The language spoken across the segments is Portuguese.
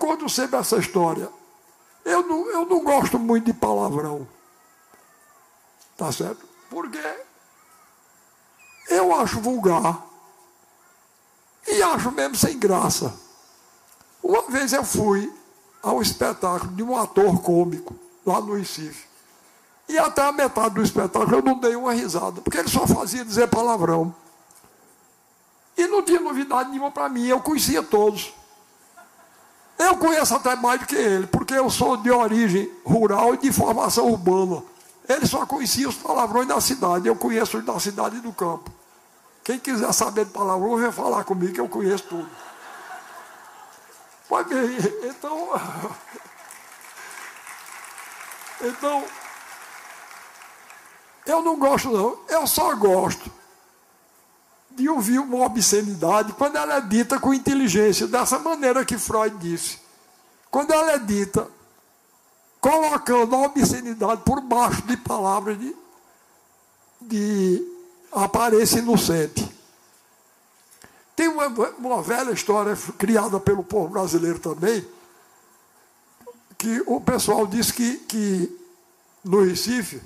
conto sempre essa história. Eu não, eu não gosto muito de palavrão. Tá certo? Porque eu acho vulgar. E acho mesmo sem graça. Uma vez eu fui ao espetáculo de um ator cômico, lá no Recife. E até a metade do espetáculo eu não dei uma risada, porque ele só fazia dizer palavrão. E não tinha novidade nenhuma para mim, eu conhecia todos. Eu conheço até mais do que ele, porque eu sou de origem rural e de formação urbana. Ele só conhecia os palavrões da cidade, eu conheço os da cidade e do campo. Quem quiser saber de palavrão, vem falar comigo que eu conheço tudo. Então. Então. Eu não gosto, não. Eu só gosto de ouvir uma obscenidade quando ela é dita com inteligência, dessa maneira que Freud disse. Quando ela é dita colocando a obscenidade por baixo de palavras de, de aparência inocente. Tem uma, uma velha história criada pelo povo brasileiro também, que o pessoal diz que, que no Recife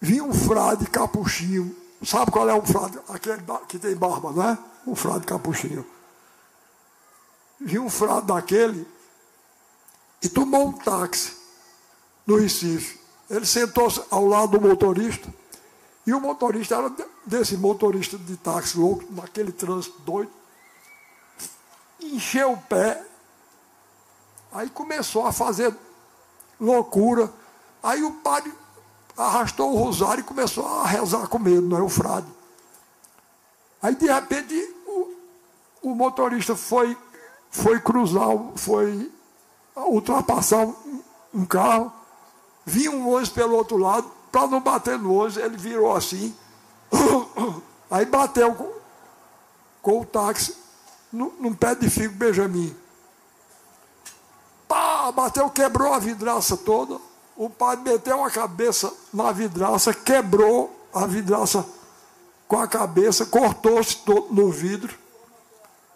vinha um frade capuchinho. Sabe qual é o frade? Aquele que tem barba, não é? O frade capuchinho. Vinha um frade daquele e tomou um táxi no Recife. Ele sentou-se ao lado do motorista e o motorista era desse motorista de táxi louco, naquele trânsito doido. Encheu o pé. Aí começou a fazer loucura. Aí o padre arrastou o rosário e começou a rezar com medo, não é o frade. Aí de repente o, o motorista foi, foi cruzar, foi ultrapassar um, um carro, vinha um ônibus pelo outro lado, para não bater no ônibus, ele virou assim, aí bateu com, com o táxi no, num pé de figo Benjamin. Pá, bateu, quebrou a vidraça toda. O pai meteu a cabeça na vidraça, quebrou a vidraça com a cabeça, cortou-se todo no vidro.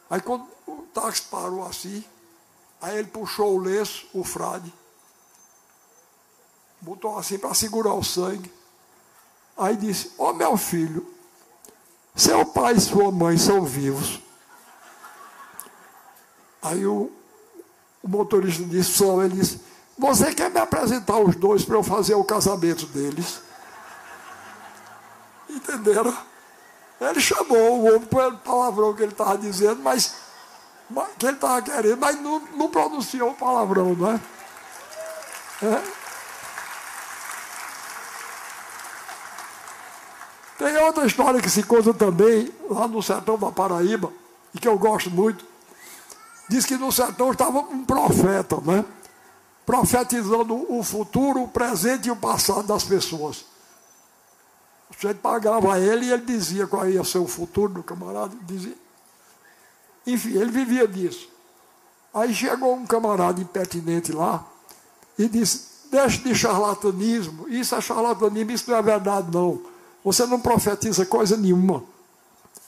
Aí quando o táxi parou assim, aí ele puxou o lenço, o frade, botou assim para segurar o sangue. Aí disse: Ó oh, meu filho, seu pai e sua mãe são vivos. Aí o, o motorista disse: São. Ele disse: Você quer me apresentar os dois para eu fazer o casamento deles? Entenderam? Ele chamou o homem pelo palavrão que ele estava dizendo, mas, que ele estava querendo, mas não, não pronunciou o palavrão, não é? é? Tem outra história que se conta também, lá no sertão da Paraíba, e que eu gosto muito. Diz que no sertão estava um profeta, né? Profetizando o futuro, o presente e o passado das pessoas. Sujeito pagava ele e ele dizia qual ia ser o futuro do camarada. Dizia. Enfim, ele vivia disso. Aí chegou um camarada impertinente lá e disse: Deixe de charlatanismo, isso é charlatanismo, isso não é verdade, não. Você não profetiza coisa nenhuma.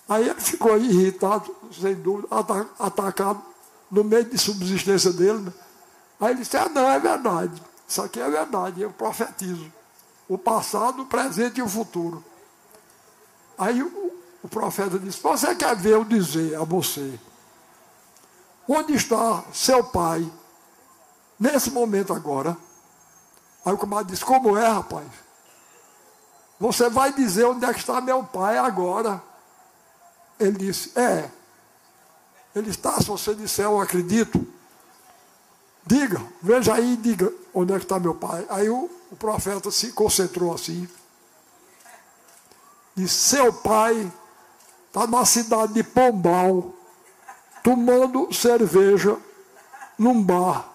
Aí ele ficou irritado, sem dúvida, atacado no meio de subsistência dele. Né? Aí ele disse: Ah, não, é verdade. Isso aqui é verdade, eu profetizo. O passado, o presente e o futuro. Aí o, o profeta disse: Você quer ver eu dizer a você onde está seu pai nesse momento agora? Aí o camarada disse: Como é, rapaz? Você vai dizer onde é que está meu pai agora. Ele disse: É. Ele está, se você disser, eu acredito. Diga, veja aí e diga onde é que está meu pai. Aí o, o profeta se concentrou assim. Disse: Seu pai está na cidade de Pombal, tomando cerveja num bar.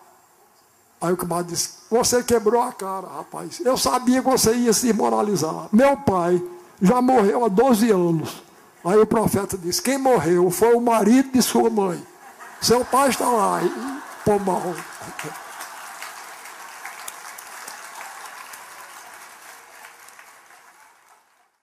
Aí o camarada disse: Você quebrou a cara, rapaz. Eu sabia que você ia se moralizar. Meu pai já morreu há 12 anos. Aí o profeta disse: Quem morreu foi o marido de sua mãe. Seu pai está lá. 不毛